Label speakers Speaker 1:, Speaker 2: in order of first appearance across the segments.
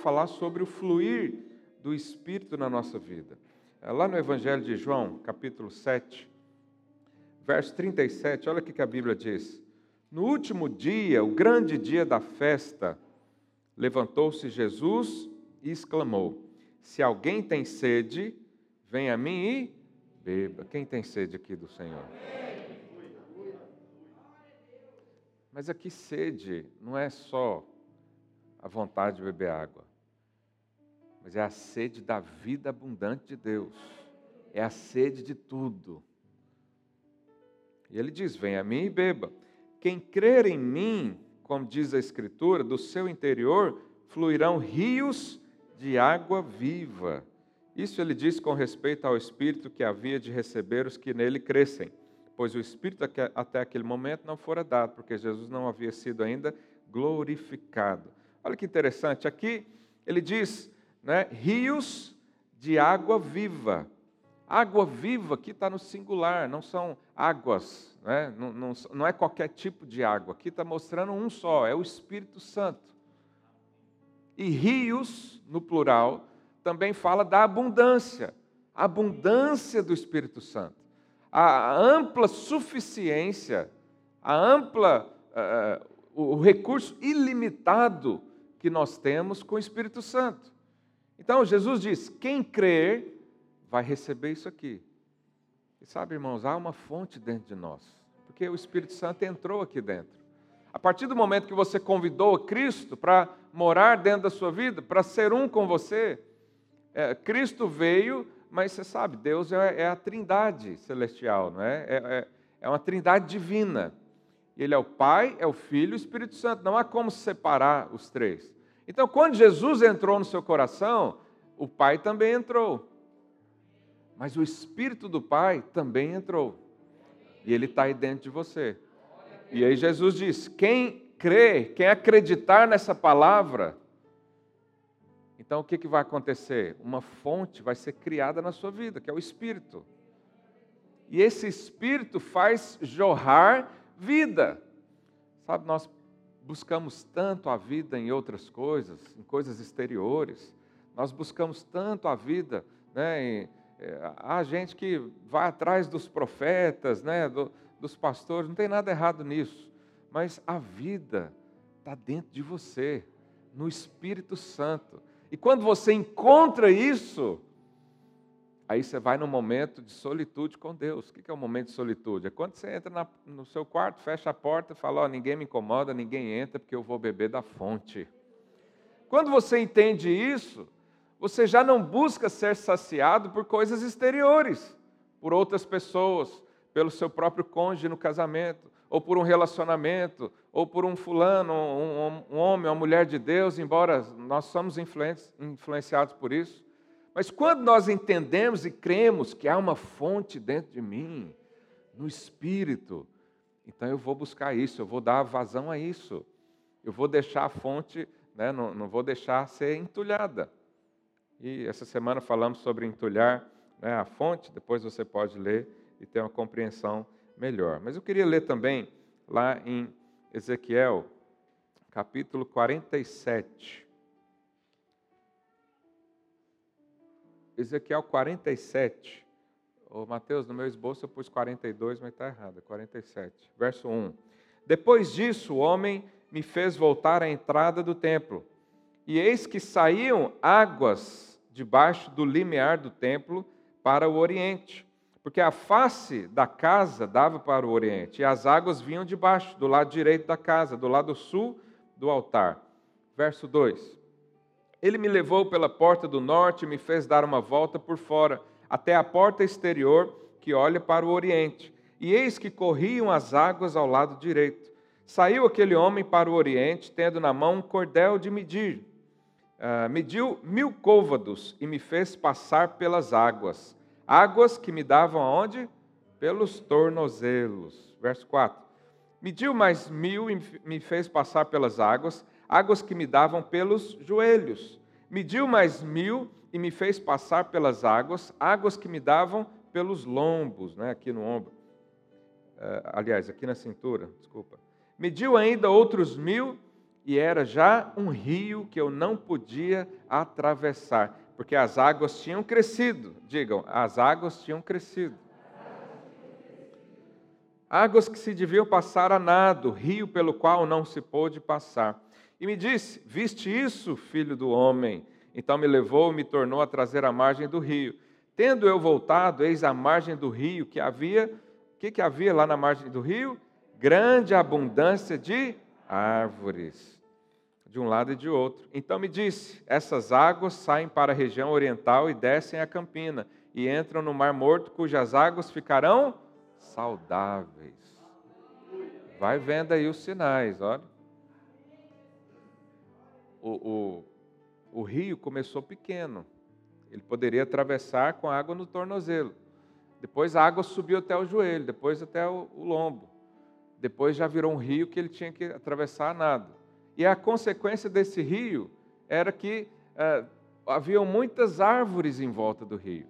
Speaker 1: falar sobre o fluir do Espírito na nossa vida. É, lá no Evangelho de João, capítulo 7, verso 37, olha o que a Bíblia diz. No último dia, o grande dia da festa, levantou-se Jesus e exclamou: Se alguém tem sede, venha a mim e beba. Quem tem sede aqui do Senhor? Mas aqui sede não é só a vontade de beber água, mas é a sede da vida abundante de Deus, é a sede de tudo. E ele diz: Venha a mim e beba. Quem crer em mim, como diz a Escritura, do seu interior fluirão rios de água viva. Isso ele diz com respeito ao Espírito que havia de receber os que nele crescem, pois o Espírito até aquele momento não fora dado, porque Jesus não havia sido ainda glorificado. Olha que interessante, aqui ele diz, né, rios de água viva. Água viva aqui está no singular, não são águas, né? não, não, não é qualquer tipo de água. Aqui está mostrando um só, é o Espírito Santo. E rios, no plural, também fala da abundância, a abundância do Espírito Santo, a ampla suficiência, a ampla, uh, o recurso ilimitado que nós temos com o Espírito Santo. Então, Jesus diz: quem crer vai receber isso aqui. E sabe, irmãos, há uma fonte dentro de nós, porque o Espírito Santo entrou aqui dentro. A partir do momento que você convidou Cristo para morar dentro da sua vida, para ser um com você, é, Cristo veio, mas você sabe, Deus é, é a trindade celestial, não é? É, é? é uma trindade divina. Ele é o Pai, é o Filho e o Espírito Santo. Não há como separar os três. Então, quando Jesus entrou no seu coração, o Pai também entrou. Mas o Espírito do Pai também entrou. E ele está aí dentro de você. E aí Jesus diz: quem crer, quem acreditar nessa palavra, então o que, que vai acontecer? Uma fonte vai ser criada na sua vida, que é o Espírito. E esse Espírito faz jorrar vida. Sabe, nós buscamos tanto a vida em outras coisas, em coisas exteriores. Nós buscamos tanto a vida, né? Em, é, há gente que vai atrás dos profetas, né? Do, dos pastores, não tem nada errado nisso. Mas a vida está dentro de você, no Espírito Santo. E quando você encontra isso, aí você vai num momento de solitude com Deus. O que é um momento de solitude? É quando você entra na, no seu quarto, fecha a porta e fala: oh, ninguém me incomoda, ninguém entra, porque eu vou beber da fonte. Quando você entende isso, você já não busca ser saciado por coisas exteriores, por outras pessoas, pelo seu próprio cônjuge no casamento, ou por um relacionamento, ou por um fulano, um, um homem, uma mulher de Deus, embora nós somos influenciados por isso. Mas quando nós entendemos e cremos que há uma fonte dentro de mim, no Espírito, então eu vou buscar isso, eu vou dar vazão a isso. Eu vou deixar a fonte, né, não, não vou deixar ser entulhada. E essa semana falamos sobre entulhar né, a fonte, depois você pode ler e ter uma compreensão melhor. Mas eu queria ler também lá em Ezequiel, capítulo 47. Ezequiel 47. Ô, Mateus, no meu esboço eu pus 42, mas está errado, é 47. Verso 1. Depois disso, o homem me fez voltar à entrada do templo, e eis que saíam águas debaixo do limiar do templo para o oriente porque a face da casa dava para o oriente, e as águas vinham de baixo, do lado direito da casa, do lado sul do altar. Verso 2: Ele me levou pela porta do norte e me fez dar uma volta por fora, até a porta exterior que olha para o oriente. E eis que corriam as águas ao lado direito. Saiu aquele homem para o oriente, tendo na mão um cordel de medir. Uh, mediu mil côvados e me fez passar pelas águas Águas que me davam aonde? Pelos tornozelos. Verso 4. Mediu mais mil e me fez passar pelas águas, águas que me davam pelos joelhos. Mediu mais mil e me fez passar pelas águas, águas que me davam pelos lombos, né, aqui no ombro. Uh, aliás, aqui na cintura, desculpa. Mediu ainda outros mil e era já um rio que eu não podia atravessar, porque as águas tinham crescido. Digam, as águas tinham crescido. Águas que se deviam passar a nado, rio pelo qual não se pôde passar. E me disse: Viste isso, filho do homem? Então me levou e me tornou a trazer à margem do rio. Tendo eu voltado, eis a margem do rio que havia. O que, que havia lá na margem do rio? Grande abundância de árvores, de um lado e de outro. Então me disse: Essas águas saem para a região oriental e descem a campina, e entram no Mar Morto, cujas águas ficarão saudáveis. Vai vendo aí os sinais, olha. O, o, o rio começou pequeno. Ele poderia atravessar com água no tornozelo. Depois a água subiu até o joelho, depois até o, o lombo. Depois já virou um rio que ele tinha que atravessar nada. E a consequência desse rio era que uh, haviam muitas árvores em volta do rio.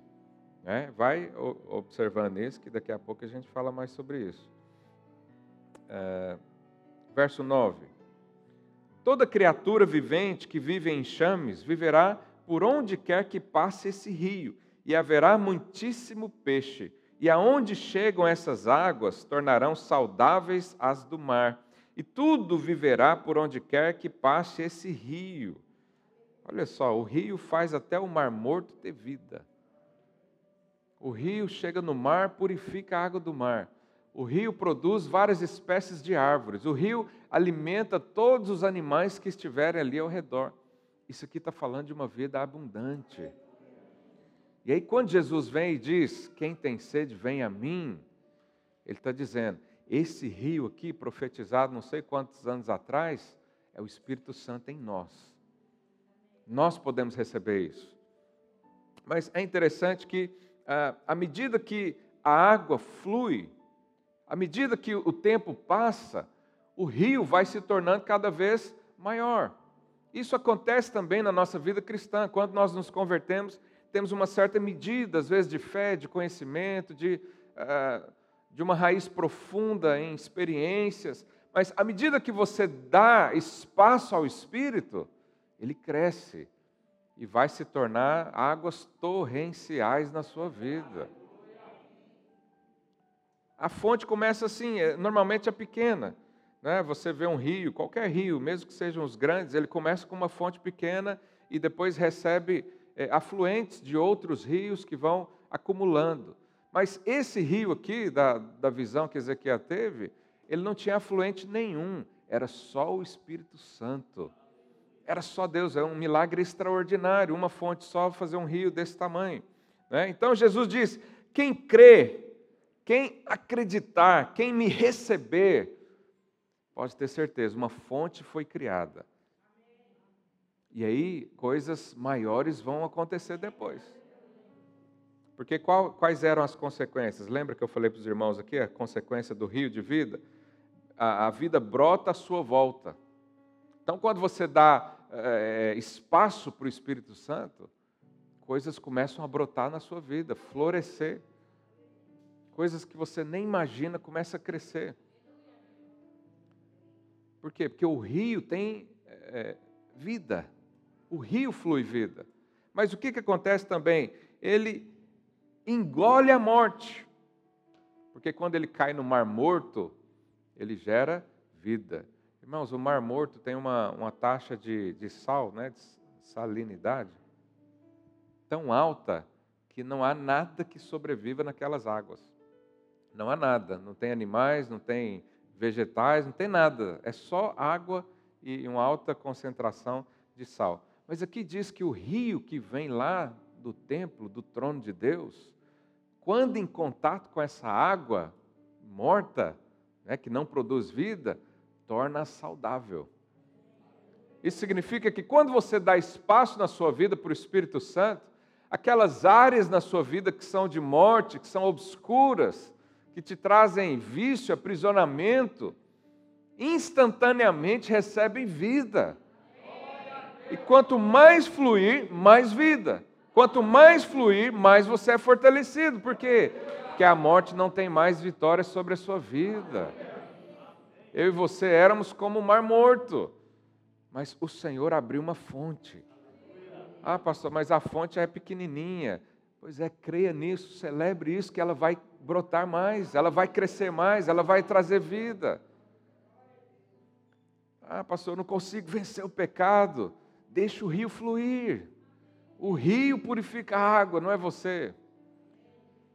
Speaker 1: Né? Vai observando isso, que daqui a pouco a gente fala mais sobre isso. Uh, verso 9. Toda criatura vivente que vive em chames viverá por onde quer que passe esse rio, e haverá muitíssimo peixe. E aonde chegam essas águas, tornarão saudáveis as do mar. E tudo viverá por onde quer que passe esse rio. Olha só, o rio faz até o mar morto ter vida. O rio chega no mar, purifica a água do mar. O rio produz várias espécies de árvores. O rio alimenta todos os animais que estiverem ali ao redor. Isso aqui está falando de uma vida abundante. E aí, quando Jesus vem e diz: Quem tem sede, vem a mim, ele está dizendo: esse rio aqui, profetizado não sei quantos anos atrás, é o Espírito Santo em nós. Nós podemos receber isso. Mas é interessante que, ah, à medida que a água flui, à medida que o tempo passa, o rio vai se tornando cada vez maior. Isso acontece também na nossa vida cristã. Quando nós nos convertemos, temos uma certa medida, às vezes, de fé, de conhecimento, de, uh, de uma raiz profunda em experiências. Mas à medida que você dá espaço ao Espírito, ele cresce e vai se tornar águas torrenciais na sua vida. A fonte começa assim, é, normalmente é pequena. Né? Você vê um rio, qualquer rio, mesmo que sejam os grandes, ele começa com uma fonte pequena e depois recebe é, afluentes de outros rios que vão acumulando. Mas esse rio aqui, da, da visão que Ezequiel teve, ele não tinha afluente nenhum, era só o Espírito Santo. Era só Deus, é um milagre extraordinário, uma fonte só fazer um rio desse tamanho. Né? Então Jesus diz: quem crê quem acreditar, quem me receber, pode ter certeza, uma fonte foi criada. E aí, coisas maiores vão acontecer depois. Porque qual, quais eram as consequências? Lembra que eu falei para os irmãos aqui a consequência do rio de vida? A, a vida brota à sua volta. Então, quando você dá é, espaço para o Espírito Santo, coisas começam a brotar na sua vida, florescer coisas que você nem imagina começam a crescer. Por quê? Porque o rio tem é, vida, o rio flui vida. Mas o que, que acontece também? Ele engole a morte, porque quando ele cai no mar morto, ele gera vida. Irmãos, o mar morto tem uma, uma taxa de, de sal, né, de salinidade, tão alta que não há nada que sobreviva naquelas águas. Não há nada, não tem animais, não tem vegetais, não tem nada. É só água e uma alta concentração de sal. Mas aqui diz que o rio que vem lá do templo, do trono de Deus, quando em contato com essa água morta, né, que não produz vida, torna saudável. Isso significa que quando você dá espaço na sua vida para o Espírito Santo, aquelas áreas na sua vida que são de morte, que são obscuras, que te trazem vício, aprisionamento, instantaneamente recebem vida. E quanto mais fluir, mais vida. Quanto mais fluir, mais você é fortalecido. Por quê? Porque a morte não tem mais vitória sobre a sua vida. Eu e você éramos como o mar morto. mas o Senhor abriu uma fonte. Ah, pastor, mas a fonte é pequenininha. Pois é, creia nisso, celebre isso, que ela vai brotar mais, ela vai crescer mais, ela vai trazer vida. Ah, pastor, eu não consigo vencer o pecado. Deixa o rio fluir. O rio purifica a água, não é você.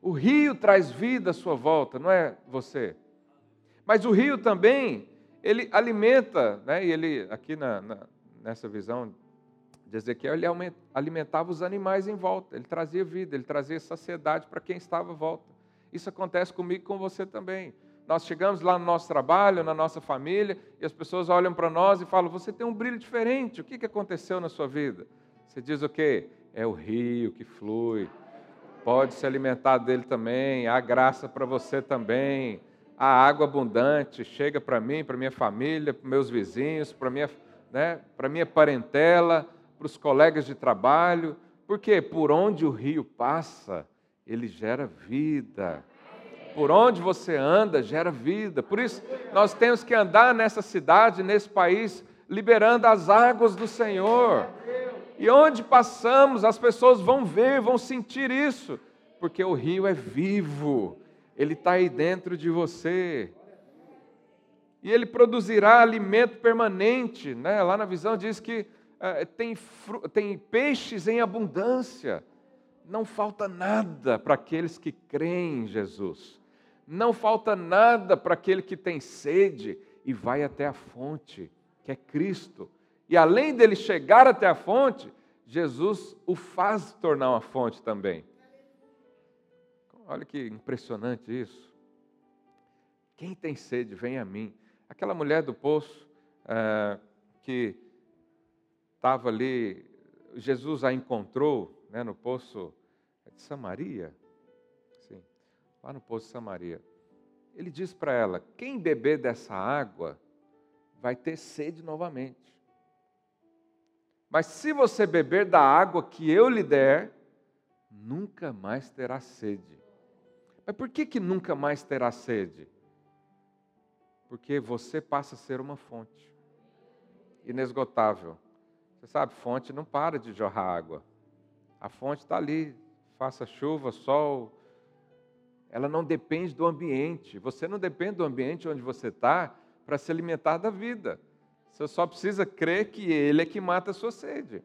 Speaker 1: O rio traz vida à sua volta, não é você. Mas o rio também, ele alimenta, né? e ele, aqui na, na, nessa visão de Ezequiel, ele alimentava os animais em volta, ele trazia vida, ele trazia saciedade para quem estava à volta. Isso acontece comigo e com você também. Nós chegamos lá no nosso trabalho, na nossa família, e as pessoas olham para nós e falam: Você tem um brilho diferente, o que aconteceu na sua vida? Você diz o quê? É o rio que flui, pode se alimentar dele também, há graça para você também, há água abundante, chega para mim, para minha família, para meus vizinhos, para minha, né, para minha parentela, para os colegas de trabalho, porque por onde o rio passa, ele gera vida por onde você anda gera vida. Por isso, nós temos que andar nessa cidade, nesse país, liberando as águas do Senhor. E onde passamos, as pessoas vão ver, vão sentir isso, porque o rio é vivo, ele está aí dentro de você. E ele produzirá alimento permanente. Né? Lá na visão diz que uh, tem, tem peixes em abundância. Não falta nada para aqueles que creem em Jesus não falta nada para aquele que tem sede e vai até a fonte, que é Cristo. E além dele chegar até a fonte, Jesus o faz tornar uma fonte também. Olha que impressionante isso. Quem tem sede, vem a mim. Aquela mulher do poço é, que estava ali, Jesus a encontrou né, no poço de Samaria lá no poço de Samaria. Ele diz para ela: quem beber dessa água vai ter sede novamente. Mas se você beber da água que eu lhe der, nunca mais terá sede. Mas por que, que nunca mais terá sede? Porque você passa a ser uma fonte inesgotável. Você sabe, fonte não para de jorrar água. A fonte está ali, faça chuva, sol, ela não depende do ambiente. Você não depende do ambiente onde você está para se alimentar da vida. Você só precisa crer que Ele é que mata a sua sede.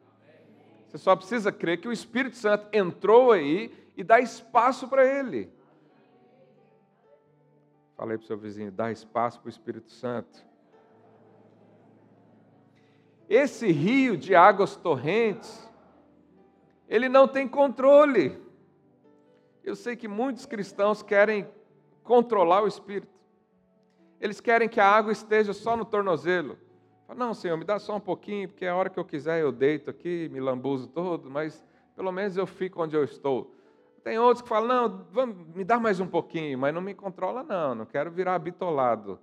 Speaker 1: Você só precisa crer que o Espírito Santo entrou aí e dá espaço para Ele. Falei para o seu vizinho, dá espaço para o Espírito Santo. Esse rio de águas torrentes, ele não tem controle. Eu sei que muitos cristãos querem controlar o espírito. Eles querem que a água esteja só no tornozelo. Não, Senhor, me dá só um pouquinho, porque a hora que eu quiser eu deito aqui, me lambuzo todo, mas pelo menos eu fico onde eu estou. Tem outros que falam, não, vamos, me dá mais um pouquinho, mas não me controla não, não quero virar bitolado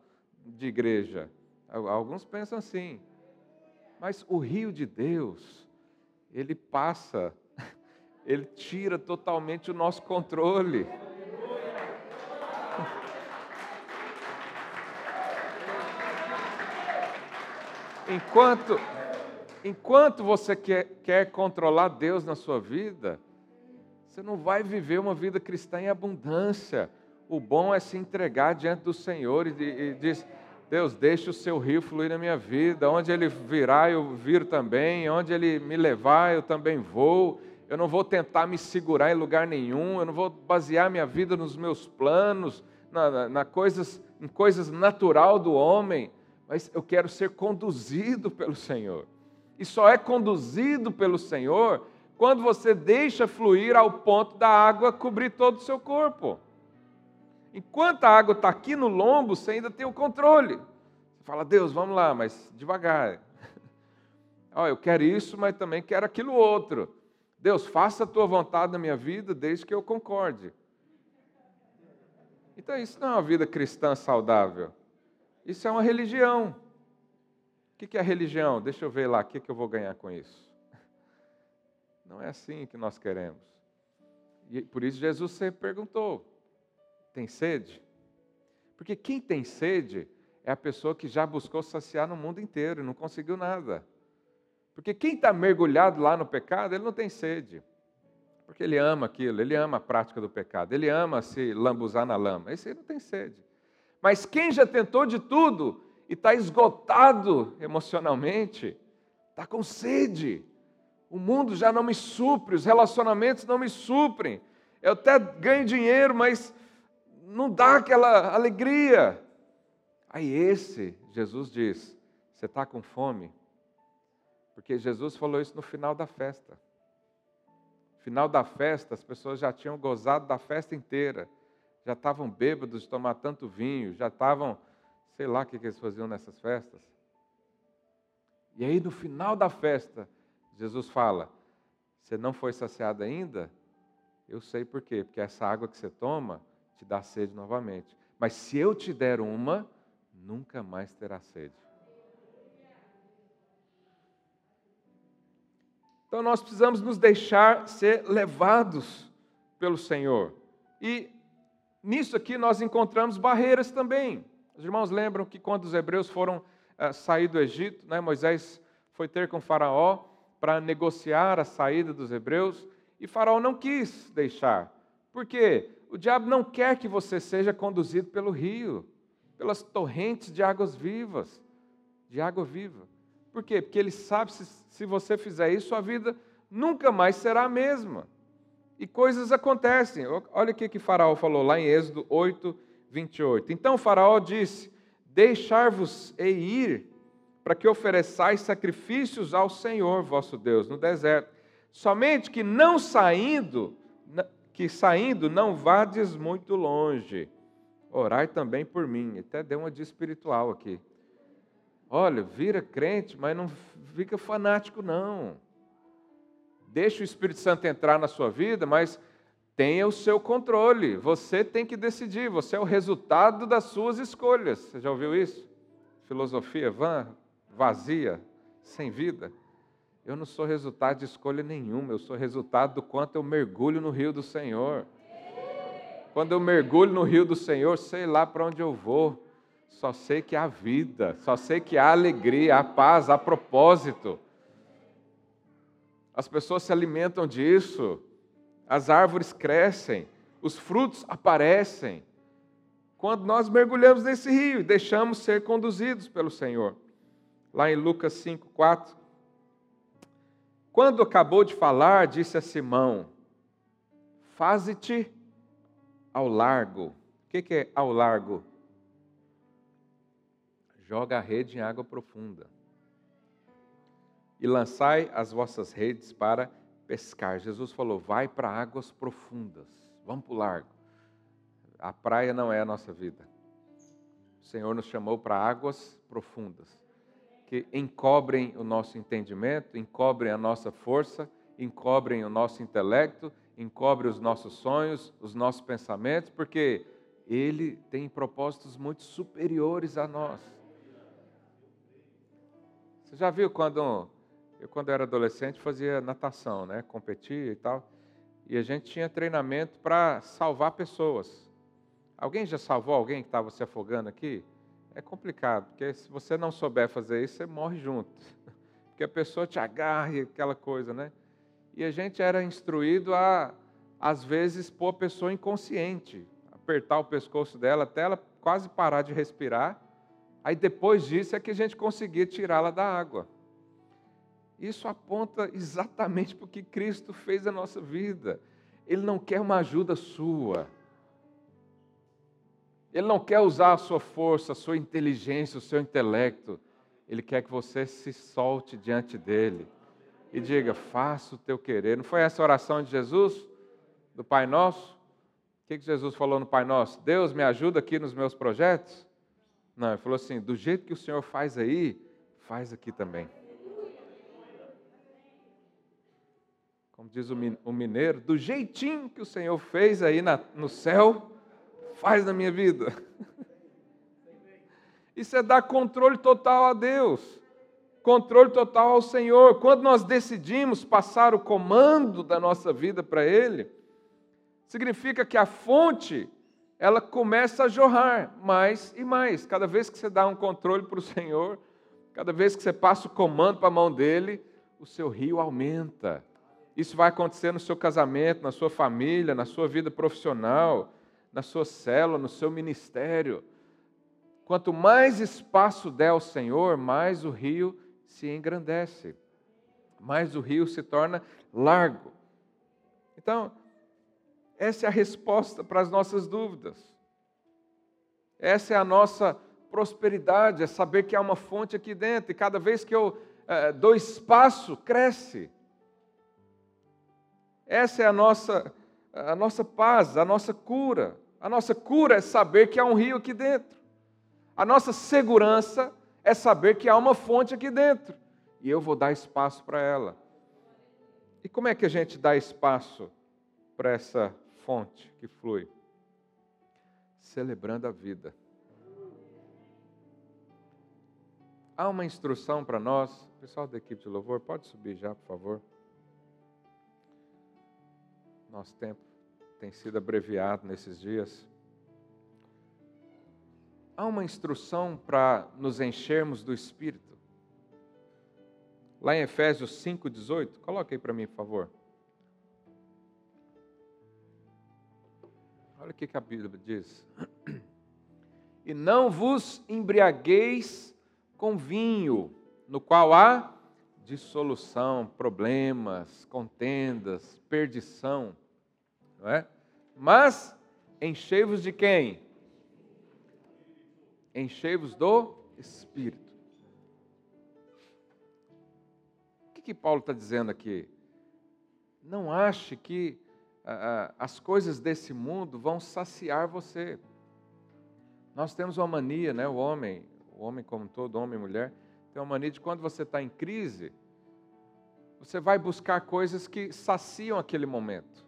Speaker 1: de igreja. Alguns pensam assim. Mas o rio de Deus, ele passa ele tira totalmente o nosso controle. Enquanto, enquanto você quer, quer controlar Deus na sua vida, você não vai viver uma vida cristã em abundância. O bom é se entregar diante do Senhor e, e diz: Deus, deixe o seu rio fluir na minha vida. Onde ele virá, eu viro também. Onde ele me levar, eu também vou eu não vou tentar me segurar em lugar nenhum, eu não vou basear minha vida nos meus planos, na, na, na coisas, em coisas natural do homem, mas eu quero ser conduzido pelo Senhor. E só é conduzido pelo Senhor quando você deixa fluir ao ponto da água cobrir todo o seu corpo. Enquanto a água está aqui no lombo, você ainda tem o controle. Você fala, Deus, vamos lá, mas devagar. oh, eu quero isso, mas também quero aquilo outro. Deus, faça a tua vontade na minha vida desde que eu concorde. Então, isso não é uma vida cristã saudável. Isso é uma religião. O que é religião? Deixa eu ver lá, o que eu vou ganhar com isso? Não é assim que nós queremos. E por isso Jesus sempre perguntou: tem sede? Porque quem tem sede é a pessoa que já buscou saciar no mundo inteiro e não conseguiu nada. Porque quem está mergulhado lá no pecado, ele não tem sede. Porque ele ama aquilo, ele ama a prática do pecado, ele ama se lambuzar na lama. Esse não tem sede. Mas quem já tentou de tudo e está esgotado emocionalmente, está com sede. O mundo já não me supre, os relacionamentos não me suprem. Eu até ganho dinheiro, mas não dá aquela alegria. Aí esse, Jesus diz: Você está com fome? Porque Jesus falou isso no final da festa. Final da festa, as pessoas já tinham gozado da festa inteira, já estavam bêbados de tomar tanto vinho, já estavam, sei lá o que eles faziam nessas festas. E aí, no final da festa, Jesus fala: Você não foi saciado ainda? Eu sei por quê, porque essa água que você toma te dá sede novamente. Mas se eu te der uma, nunca mais terá sede. Então nós precisamos nos deixar ser levados pelo Senhor. E nisso aqui nós encontramos barreiras também. Os irmãos lembram que quando os hebreus foram uh, sair do Egito, né, Moisés foi ter com Faraó para negociar a saída dos hebreus e Faraó não quis deixar. Por quê? O diabo não quer que você seja conduzido pelo rio, pelas torrentes de águas vivas, de água viva. Por quê? Porque ele sabe se, se você fizer isso, sua vida nunca mais será a mesma. E coisas acontecem. Olha o que, que Faraó falou lá em Êxodo 8, 28. Então Faraó disse: Deixar-vos e ir, para que ofereçais sacrifícios ao Senhor vosso Deus no deserto. Somente que não saindo, que saindo não vades muito longe. Orai também por mim. Até deu uma de espiritual aqui. Olha, vira crente, mas não fica fanático, não. Deixa o Espírito Santo entrar na sua vida, mas tenha o seu controle. Você tem que decidir, você é o resultado das suas escolhas. Você já ouviu isso? Filosofia vã, vazia, sem vida. Eu não sou resultado de escolha nenhuma, eu sou resultado do quanto eu mergulho no rio do Senhor. Quando eu mergulho no rio do Senhor, sei lá para onde eu vou. Só sei que há vida, só sei que há alegria, há paz, há propósito. As pessoas se alimentam disso, as árvores crescem, os frutos aparecem. Quando nós mergulhamos nesse rio e deixamos ser conduzidos pelo Senhor. Lá em Lucas 5, 4. Quando acabou de falar, disse a Simão: Faze-te ao largo. O que é ao largo? Joga a rede em água profunda. E lançai as vossas redes para pescar. Jesus falou: vai para águas profundas, vamos para o largo. A praia não é a nossa vida. O Senhor nos chamou para águas profundas, que encobrem o nosso entendimento, encobrem a nossa força, encobrem o nosso intelecto, encobrem os nossos sonhos, os nossos pensamentos, porque Ele tem propósitos muito superiores a nós. Você já viu quando eu quando era adolescente fazia natação, né, competia e tal, e a gente tinha treinamento para salvar pessoas. Alguém já salvou alguém que estava se afogando aqui? É complicado, porque se você não souber fazer isso, você morre junto. Porque a pessoa te agarra e aquela coisa, né? E a gente era instruído a, às vezes, pôr a pessoa inconsciente, apertar o pescoço dela até ela quase parar de respirar Aí depois disso é que a gente conseguia tirá-la da água. Isso aponta exatamente para o que Cristo fez na nossa vida. Ele não quer uma ajuda sua. Ele não quer usar a sua força, a sua inteligência, o seu intelecto. Ele quer que você se solte diante dele e diga: Faça o teu querer. Não foi essa a oração de Jesus, do Pai Nosso? O que Jesus falou no Pai Nosso? Deus me ajuda aqui nos meus projetos? Não, ele falou assim: do jeito que o Senhor faz aí, faz aqui também. Como diz o mineiro, do jeitinho que o Senhor fez aí na, no céu, faz na minha vida. Isso é dar controle total a Deus, controle total ao Senhor. Quando nós decidimos passar o comando da nossa vida para Ele, significa que a fonte ela começa a jorrar mais e mais. Cada vez que você dá um controle para o Senhor, cada vez que você passa o comando para a mão dele, o seu rio aumenta. Isso vai acontecer no seu casamento, na sua família, na sua vida profissional, na sua célula, no seu ministério. Quanto mais espaço der ao Senhor, mais o rio se engrandece, mais o rio se torna largo. Então, essa é a resposta para as nossas dúvidas. Essa é a nossa prosperidade, é saber que há uma fonte aqui dentro, e cada vez que eu é, dou espaço, cresce. Essa é a nossa, a nossa paz, a nossa cura. A nossa cura é saber que há um rio aqui dentro. A nossa segurança é saber que há uma fonte aqui dentro. E eu vou dar espaço para ela. E como é que a gente dá espaço para essa fonte que flui? Celebrando a vida. Há uma instrução para nós. Pessoal da equipe de louvor, pode subir já, por favor. Nosso tempo tem sido abreviado nesses dias. Há uma instrução para nos enchermos do Espírito. Lá em Efésios 5,18, coloque aí para mim, por favor. Olha o que a Bíblia diz. E não vos embriagueis com vinho, no qual há dissolução, problemas, contendas, perdição, não é? Mas enchei-vos de quem? Enchei-vos do Espírito. O que, que Paulo está dizendo aqui? Não ache que as coisas desse mundo vão saciar você. Nós temos uma mania, né? O homem, o homem como todo, homem e mulher, tem uma mania de quando você está em crise, você vai buscar coisas que saciam aquele momento.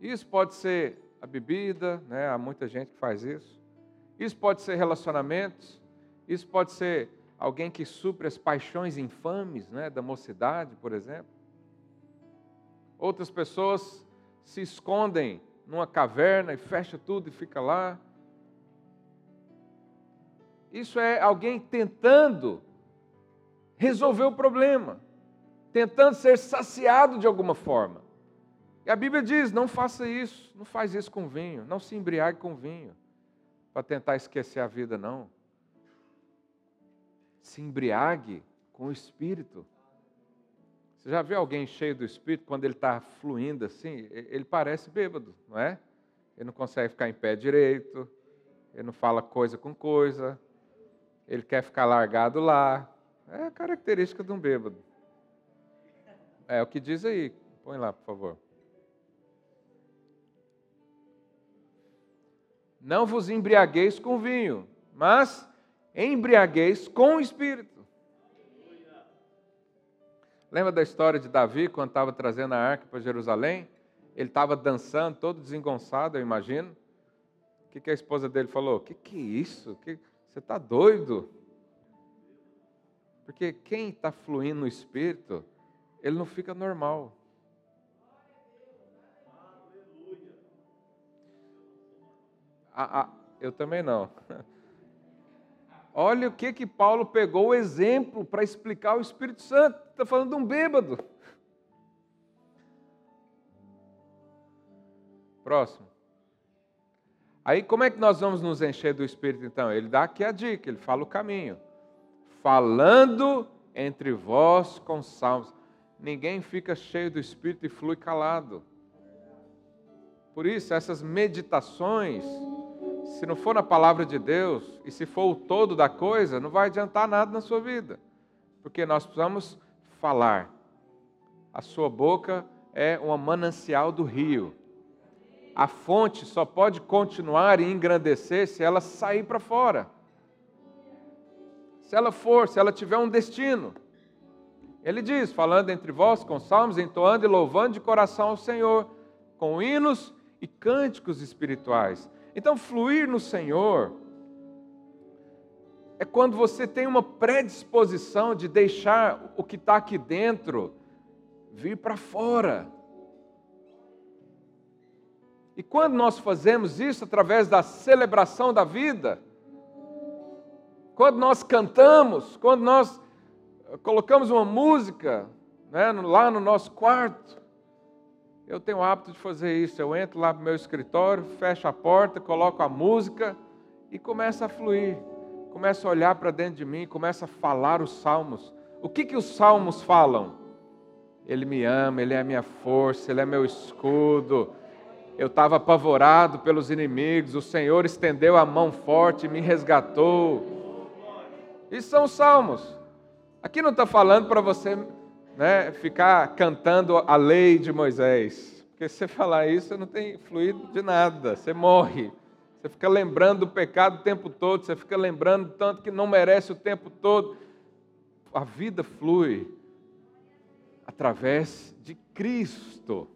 Speaker 1: Isso pode ser a bebida, né? há muita gente que faz isso. Isso pode ser relacionamentos, isso pode ser alguém que supre as paixões infames né? da mocidade, por exemplo. Outras pessoas se escondem numa caverna e fecha tudo e fica lá. Isso é alguém tentando resolver o problema, tentando ser saciado de alguma forma. E a Bíblia diz: não faça isso, não faz isso com vinho, não se embriague com vinho, para tentar esquecer a vida, não. Se embriague com o Espírito. Você já viu alguém cheio do Espírito, quando ele está fluindo assim, ele parece bêbado, não é? Ele não consegue ficar em pé direito, ele não fala coisa com coisa, ele quer ficar largado lá. É a característica de um bêbado. É o que diz aí. Põe lá, por favor. Não vos embriagueis com vinho, mas embriagueis com o espírito. Lembra da história de Davi quando estava trazendo a arca para Jerusalém? Ele estava dançando, todo desengonçado, eu imagino. O que, que a esposa dele falou? O que, que é isso? Que... Você está doido? Porque quem está fluindo no Espírito, ele não fica normal. Ah, ah, eu também não. Olha o que que Paulo pegou o exemplo para explicar o Espírito Santo. Está falando de um bêbado. Próximo. Aí como é que nós vamos nos encher do Espírito então? Ele dá aqui a dica, ele fala o caminho. Falando entre vós com salmos. Ninguém fica cheio do Espírito e flui calado. Por isso, essas meditações, se não for na palavra de Deus e se for o todo da coisa, não vai adiantar nada na sua vida. Porque nós precisamos falar. A sua boca é uma manancial do rio a fonte só pode continuar e engrandecer se ela sair para fora. Se ela for, se ela tiver um destino. Ele diz: falando entre vós com salmos, entoando e louvando de coração ao Senhor, com hinos e cânticos espirituais. Então, fluir no Senhor é quando você tem uma predisposição de deixar o que está aqui dentro vir para fora. E quando nós fazemos isso através da celebração da vida, quando nós cantamos, quando nós colocamos uma música né, lá no nosso quarto. Eu tenho o hábito de fazer isso. Eu entro lá no meu escritório, fecho a porta, coloco a música e começo a fluir. Começo a olhar para dentro de mim, começo a falar os salmos. O que, que os salmos falam? Ele me ama, Ele é a minha força, Ele é meu escudo. Eu estava apavorado pelos inimigos, o Senhor estendeu a mão forte e me resgatou. Isso são os salmos. Aqui não está falando para você né, ficar cantando a lei de Moisés. Porque se você falar isso, não tem fluido de nada, você morre. Você fica lembrando do pecado o tempo todo, você fica lembrando tanto que não merece o tempo todo. A vida flui através de Cristo.